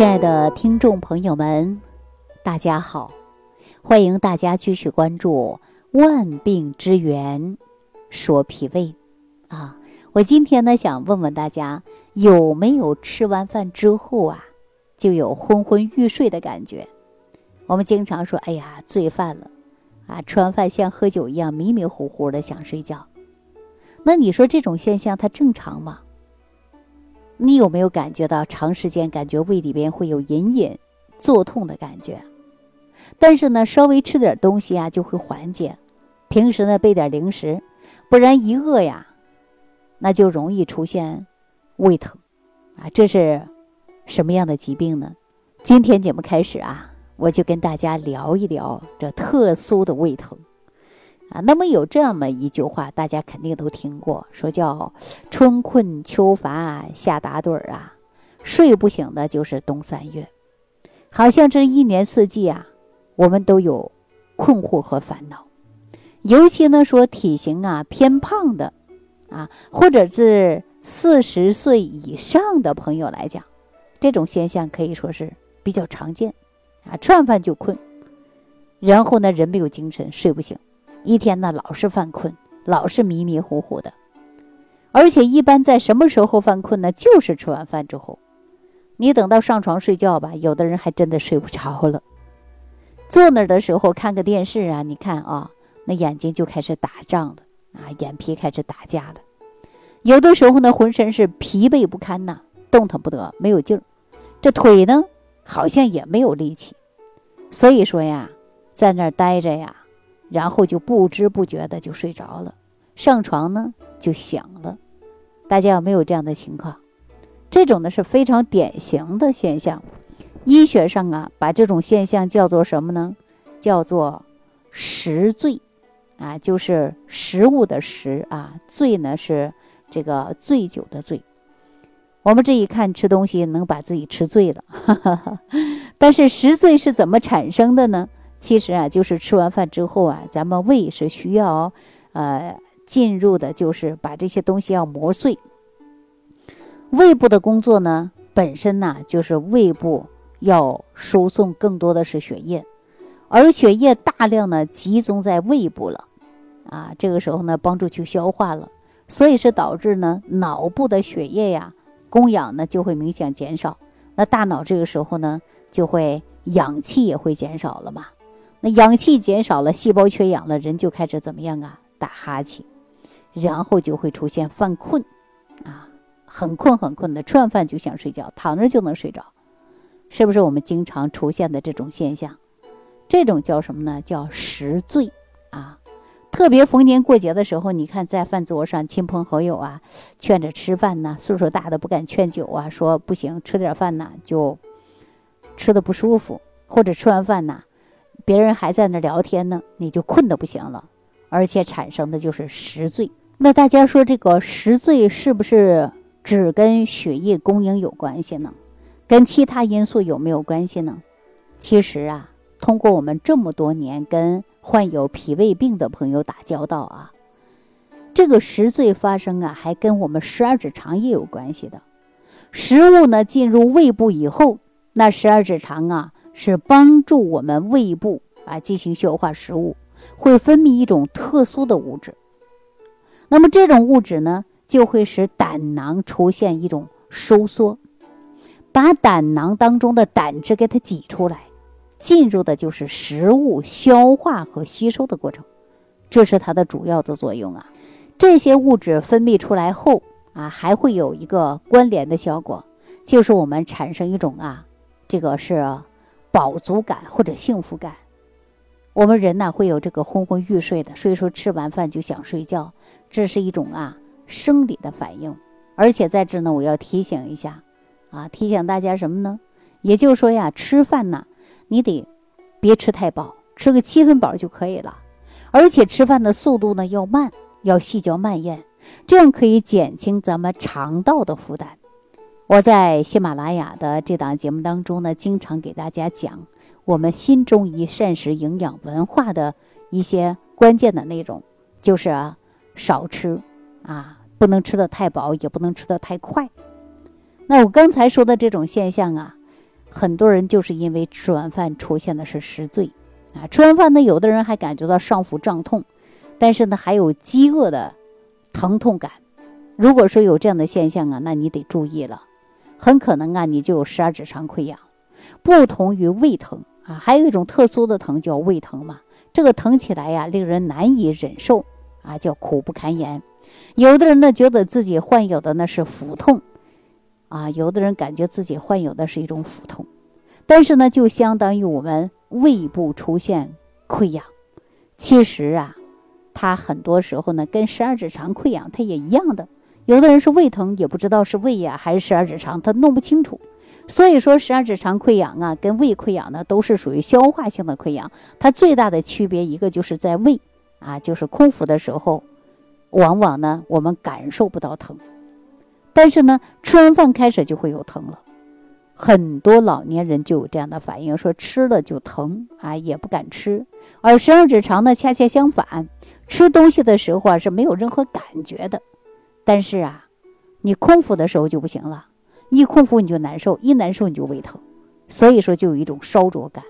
亲爱的听众朋友们，大家好！欢迎大家继续关注《万病之源说脾胃》啊。我今天呢，想问问大家，有没有吃完饭之后啊，就有昏昏欲睡的感觉？我们经常说：“哎呀，醉饭了啊！”吃完饭像喝酒一样迷迷糊糊的想睡觉。那你说这种现象它正常吗？你有没有感觉到长时间感觉胃里边会有隐隐作痛的感觉？但是呢，稍微吃点东西啊就会缓解。平时呢备点零食，不然一饿呀，那就容易出现胃疼啊。这是什么样的疾病呢？今天节目开始啊，我就跟大家聊一聊这特殊的胃疼。啊，那么有这么一句话，大家肯定都听过，说叫“春困秋乏夏打盹儿啊，睡不醒的就是冬三月”。好像这一年四季啊，我们都有困惑和烦恼。尤其呢，说体型啊偏胖的啊，或者是四十岁以上的朋友来讲，这种现象可以说是比较常见啊。吃完饭就困，然后呢，人没有精神，睡不醒。一天呢，老是犯困，老是迷迷糊糊的，而且一般在什么时候犯困呢？就是吃完饭之后。你等到上床睡觉吧，有的人还真的睡不着了。坐那儿的时候看个电视啊，你看啊，那眼睛就开始打胀了啊，眼皮开始打架了。有的时候呢，浑身是疲惫不堪呐，动弹不得，没有劲儿。这腿呢，好像也没有力气。所以说呀，在那儿待着呀。然后就不知不觉的就睡着了，上床呢就响了。大家有没有这样的情况？这种呢是非常典型的现象。医学上啊，把这种现象叫做什么呢？叫做食醉啊，就是食物的食啊，醉呢是这个醉酒的醉。我们这一看吃东西能把自己吃醉了，但是食醉是怎么产生的呢？其实啊，就是吃完饭之后啊，咱们胃是需要，呃，进入的，就是把这些东西要磨碎。胃部的工作呢，本身呢，就是胃部要输送更多的是血液，而血液大量呢集中在胃部了，啊，这个时候呢，帮助去消化了，所以是导致呢脑部的血液呀供氧呢就会明显减少，那大脑这个时候呢就会氧气也会减少了嘛。那氧气减少了，细胞缺氧了，人就开始怎么样啊？打哈欠，然后就会出现犯困，啊，很困很困的，吃完饭就想睡觉，躺着就能睡着，是不是我们经常出现的这种现象？这种叫什么呢？叫食醉啊！特别逢年过节的时候，你看在饭桌上，亲朋好友啊，劝着吃饭呢，岁数大的不敢劝酒啊，说不行，吃点饭呢就吃的不舒服，或者吃完饭呢。别人还在那聊天呢，你就困得不行了，而且产生的就是食醉。那大家说这个食醉是不是只跟血液供应有关系呢？跟其他因素有没有关系呢？其实啊，通过我们这么多年跟患有脾胃病的朋友打交道啊，这个食醉发生啊，还跟我们十二指肠也有关系的。食物呢进入胃部以后，那十二指肠啊。是帮助我们胃部啊进行消化食物，会分泌一种特殊的物质。那么这种物质呢，就会使胆囊出现一种收缩，把胆囊当中的胆汁给它挤出来，进入的就是食物消化和吸收的过程，这是它的主要的作用啊。这些物质分泌出来后啊，还会有一个关联的效果，就是我们产生一种啊，这个是。饱足感或者幸福感，我们人呢会有这个昏昏欲睡的，所以说吃完饭就想睡觉，这是一种啊生理的反应。而且在这呢，我要提醒一下，啊，提醒大家什么呢？也就是说呀，吃饭呢，你得别吃太饱，吃个七分饱就可以了。而且吃饭的速度呢要慢，要细嚼慢咽，这样可以减轻咱们肠道的负担。我在喜马拉雅的这档节目当中呢，经常给大家讲我们新中医膳食营养文化的一些关键的内容，就是啊少吃啊，不能吃的太饱，也不能吃的太快。那我刚才说的这种现象啊，很多人就是因为吃完饭出现的是食醉啊，吃完饭呢，有的人还感觉到上腹胀痛，但是呢还有饥饿的疼痛感。如果说有这样的现象啊，那你得注意了，很可能啊你就有十二指肠溃疡。不同于胃疼啊，还有一种特殊的疼叫胃疼嘛，这个疼起来呀令人难以忍受啊，叫苦不堪言。有的人呢觉得自己患有的呢是腹痛。啊，有的人感觉自己患有的是一种腹痛，但是呢，就相当于我们胃部出现溃疡。其实啊，它很多时候呢，跟十二指肠溃疡它也一样的。有的人是胃疼，也不知道是胃呀还是十二指肠，他弄不清楚。所以说，十二指肠溃疡啊，跟胃溃疡呢，都是属于消化性的溃疡。它最大的区别一个就是在胃啊，就是空腹的时候，往往呢我们感受不到疼。但是呢，吃完饭开始就会有疼了，很多老年人就有这样的反应，说吃了就疼啊，也不敢吃。而十二指肠呢，恰恰相反，吃东西的时候啊是没有任何感觉的，但是啊，你空腹的时候就不行了，一空腹你就难受，一难受你就胃疼，所以说就有一种烧灼感。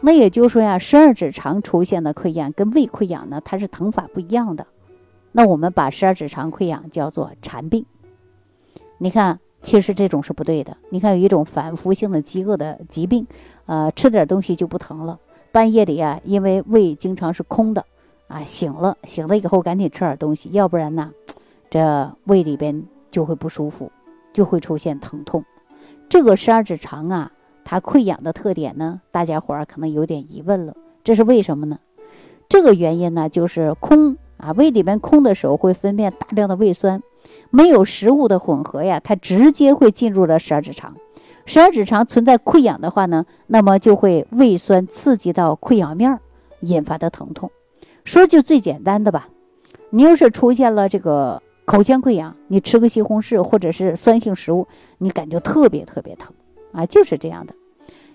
那也就是说呀，十二指肠出现的溃疡跟胃溃疡呢，它是疼法不一样的。那我们把十二指肠溃疡叫做馋病。你看，其实这种是不对的。你看，有一种反复性的饥饿的疾病，呃，吃点东西就不疼了。半夜里啊，因为胃经常是空的，啊，醒了，醒了以后赶紧吃点东西，要不然呢，这胃里边就会不舒服，就会出现疼痛。这个十二指肠啊，它溃疡的特点呢，大家伙儿可能有点疑问了，这是为什么呢？这个原因呢，就是空啊，胃里边空的时候会分泌大量的胃酸。没有食物的混合呀，它直接会进入了十二指肠。十二指肠存在溃疡的话呢，那么就会胃酸刺激到溃疡面儿，引发的疼痛。说句最简单的吧，你要是出现了这个口腔溃疡，你吃个西红柿或者是酸性食物，你感觉特别特别疼啊，就是这样的。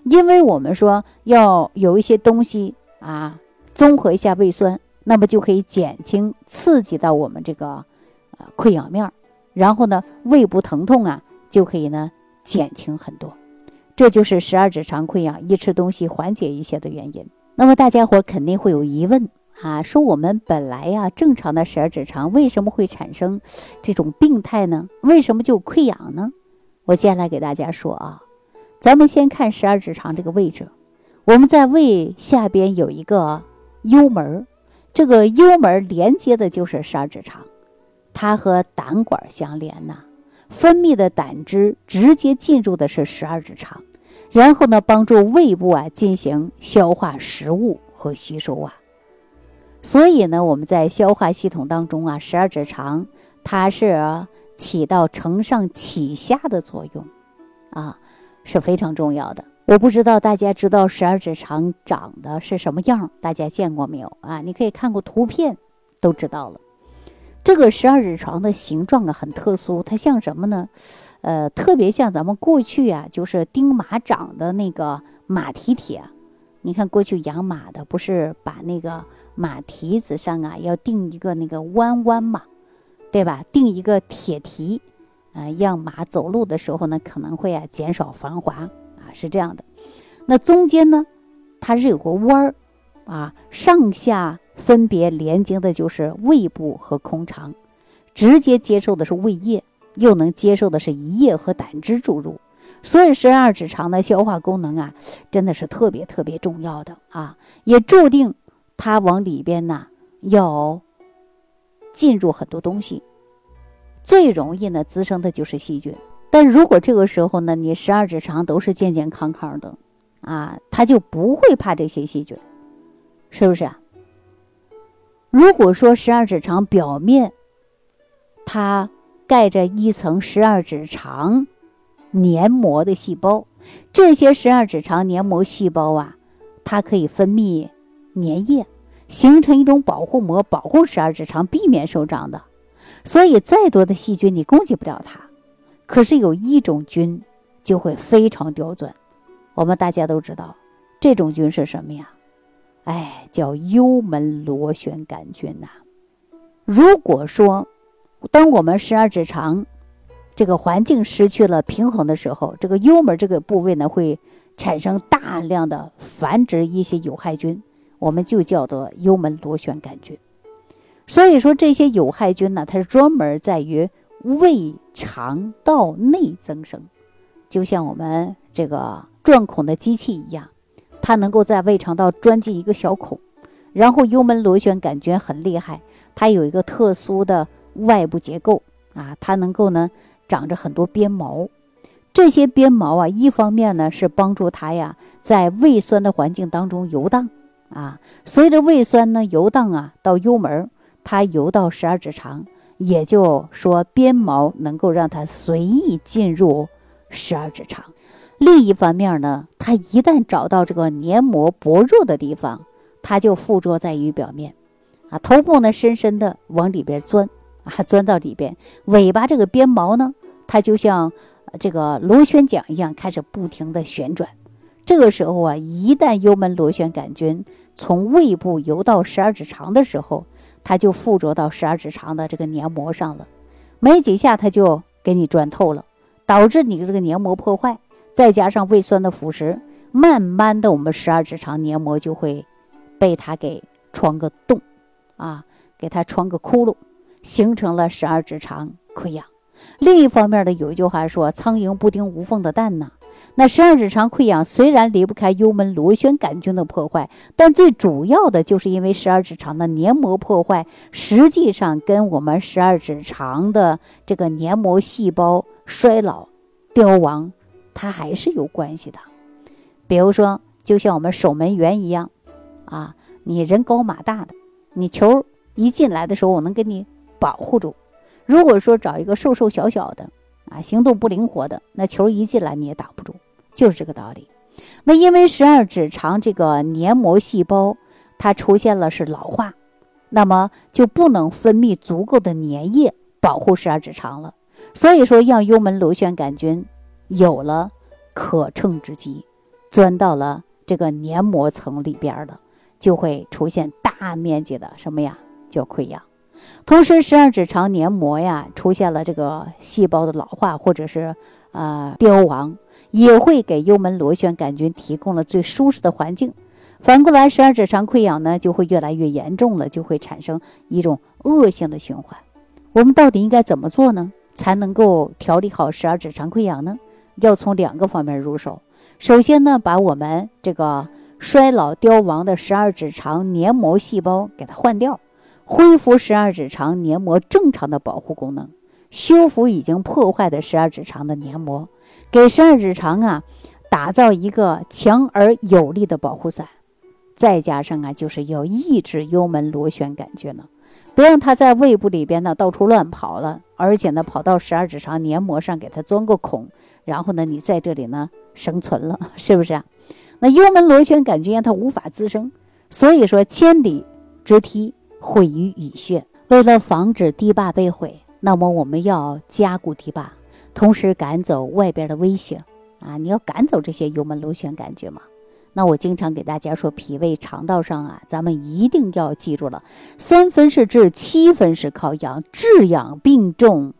因为我们说要有一些东西啊，综合一下胃酸，那么就可以减轻刺激到我们这个呃溃疡面儿。然后呢，胃部疼痛啊就可以呢减轻很多，这就是十二指肠溃疡一吃东西缓解一些的原因。那么大家伙肯定会有疑问啊，说我们本来呀正常的十二指肠为什么会产生这种病态呢？为什么就溃疡呢？我接下来给大家说啊，咱们先看十二指肠这个位置，我们在胃下边有一个幽门，这个幽门连接的就是十二指肠。它和胆管相连呐，分泌的胆汁直接进入的是十二指肠，然后呢，帮助胃部啊进行消化食物和吸收啊。所以呢，我们在消化系统当中啊，十二指肠它是起到承上启下的作用，啊，是非常重要的。我不知道大家知道十二指肠长的是什么样，大家见过没有啊？你可以看过图片都知道了。这个十二指肠的形状啊很特殊，它像什么呢？呃，特别像咱们过去啊，就是钉马掌的那个马蹄铁。你看过去养马的不是把那个马蹄子上啊要钉一个那个弯弯嘛，对吧？钉一个铁蹄，啊，让马走路的时候呢可能会啊减少防滑啊，是这样的。那中间呢，它是有个弯儿啊，上下。分别连接的就是胃部和空肠，直接接受的是胃液，又能接受的是胰液和胆汁注入。所以十二指肠的消化功能啊，真的是特别特别重要的啊，也注定它往里边呢要进入很多东西，最容易呢滋生的就是细菌。但如果这个时候呢，你十二指肠都是健健康康的啊，它就不会怕这些细菌，是不是啊？如果说十二指肠表面它盖着一层十二指肠黏膜的细胞，这些十二指肠黏膜细胞啊，它可以分泌粘液，形成一种保护膜，保护十二指肠，避免受伤的。所以再多的细菌你攻击不了它。可是有一种菌就会非常刁钻，我们大家都知道，这种菌是什么呀？哎，叫幽门螺旋杆菌呐。如果说，当我们十二指肠这个环境失去了平衡的时候，这个幽门这个部位呢会产生大量的繁殖一些有害菌，我们就叫做幽门螺旋杆菌。所以说这些有害菌呢，它是专门在于胃肠道内增生，就像我们这个钻孔的机器一样，它能够在胃肠道钻进一个小孔，然后幽门螺旋杆菌很厉害，它有一个特殊的外部结构啊，它能够呢长着很多鞭毛，这些鞭毛啊，一方面呢是帮助它呀在胃酸的环境当中游荡啊，随着胃酸呢游荡啊到幽门。它游到十二指肠，也就说鞭毛能够让它随意进入十二指肠。另一方面呢，它一旦找到这个黏膜薄弱的地方，它就附着在于表面，啊，头部呢深深的往里边钻，啊，钻到里边，尾巴这个鞭毛呢，它就像这个螺旋桨一样，开始不停的旋转。这个时候啊，一旦幽门螺旋杆菌从胃部游到十二指肠的时候，它就附着到十二指肠的这个黏膜上了，没几下它就给你钻透了，导致你的这个黏膜破坏，再加上胃酸的腐蚀，慢慢的我们十二指肠黏膜就会被它给穿个洞，啊，给它穿个窟窿，形成了十二指肠溃疡。另一方面呢，有一句话说：“苍蝇不叮无缝的蛋”呐。那十二指肠溃疡虽然离不开幽门螺旋杆菌的破坏，但最主要的就是因为十二指肠的黏膜破坏，实际上跟我们十二指肠的这个黏膜细胞衰老、凋亡，它还是有关系的。比如说，就像我们守门员一样，啊，你人高马大的，你球一进来的时候，我能给你保护住。如果说找一个瘦瘦小小的，啊，行动不灵活的，那球一进来你也挡不住，就是这个道理。那因为十二指肠这个黏膜细胞它出现了是老化，那么就不能分泌足够的粘液保护十二指肠了。所以说，让幽门螺旋杆菌有了可乘之机，钻到了这个黏膜层里边了，就会出现大面积的什么呀？叫溃疡。同时，十二指肠黏膜呀出现了这个细胞的老化或者是呃凋亡，也会给幽门螺旋杆菌提供了最舒适的环境。反过来，十二指肠溃疡呢就会越来越严重了，就会产生一种恶性的循环。我们到底应该怎么做呢？才能够调理好十二指肠溃疡呢？要从两个方面入手。首先呢，把我们这个衰老凋亡的十二指肠黏膜细胞给它换掉。恢复十二指肠黏膜正常的保护功能，修复已经破坏的十二指肠的黏膜，给十二指肠啊打造一个强而有力的保护伞。再加上啊，就是要抑制幽门螺旋杆菌了，不让它在胃部里边呢到处乱跑了，而且呢跑到十二指肠黏膜上给它钻个孔，然后呢你在这里呢生存了，是不是啊？那幽门螺旋杆菌它无法滋生，所以说千里之堤。毁于蚁穴。为了防止堤坝被毁，那么我们要加固堤坝，同时赶走外边的威胁啊！你要赶走这些幽门螺旋杆菌嘛？那我经常给大家说，脾胃肠道上啊，咱们一定要记住了，三分是治，七分是靠养，治养并重。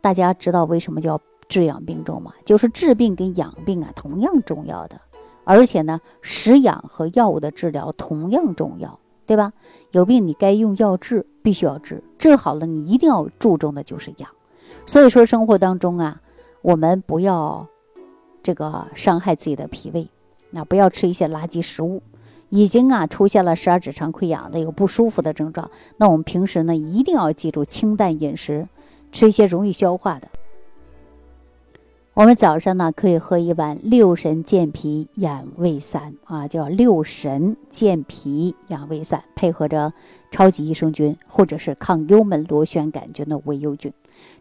大家知道为什么叫治养并重吗？就是治病跟养病啊同样重要的，而且呢，食养和药物的治疗同样重要。对吧？有病你该用药治，必须要治，治好了你一定要注重的就是养。所以说生活当中啊，我们不要这个伤害自己的脾胃，那不要吃一些垃圾食物。已经啊出现了十二指肠溃疡的有不舒服的症状，那我们平时呢一定要记住清淡饮食，吃一些容易消化的。我们早上呢可以喝一碗六神健脾养胃散啊，叫六神健脾养胃散，配合着超级益生菌或者是抗幽门螺旋杆菌的维优菌。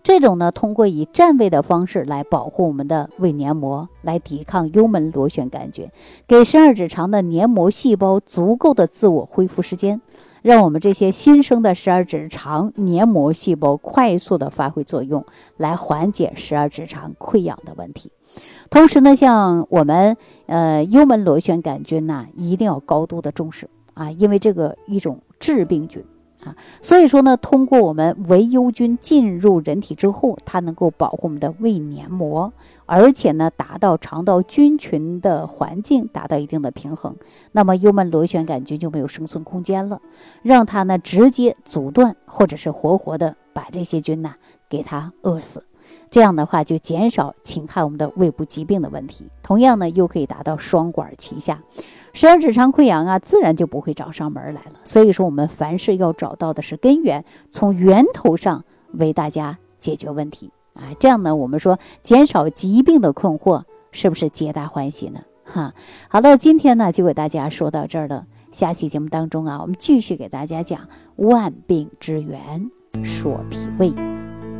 这种呢，通过以占位的方式来保护我们的胃黏膜，来抵抗幽门螺旋杆菌，给十二指肠的黏膜细胞足够的自我恢复时间。让我们这些新生的十二指肠黏膜细胞快速的发挥作用，来缓解十二指肠溃疡的问题。同时呢，像我们呃幽门螺旋杆菌呢，一定要高度的重视啊，因为这个一种致病菌啊。所以说呢，通过我们维优菌进入人体之后，它能够保护我们的胃黏膜，而且呢，达到肠道菌群的环境达到一定的平衡，那么幽门螺旋杆菌就没有生存空间了，让它呢直接阻断或者是活活的把这些菌呢给它饿死。这样的话就减少侵害我们的胃部疾病的问题，同样呢又可以达到双管齐下，十二指肠溃疡啊自然就不会找上门来了。所以说我们凡事要找到的是根源，从源头上为大家解决问题啊，这样呢我们说减少疾病的困惑，是不是皆大欢喜呢？哈，好了，今天呢就给大家说到这儿了，下期节目当中啊，我们继续给大家讲万病之源，说脾胃。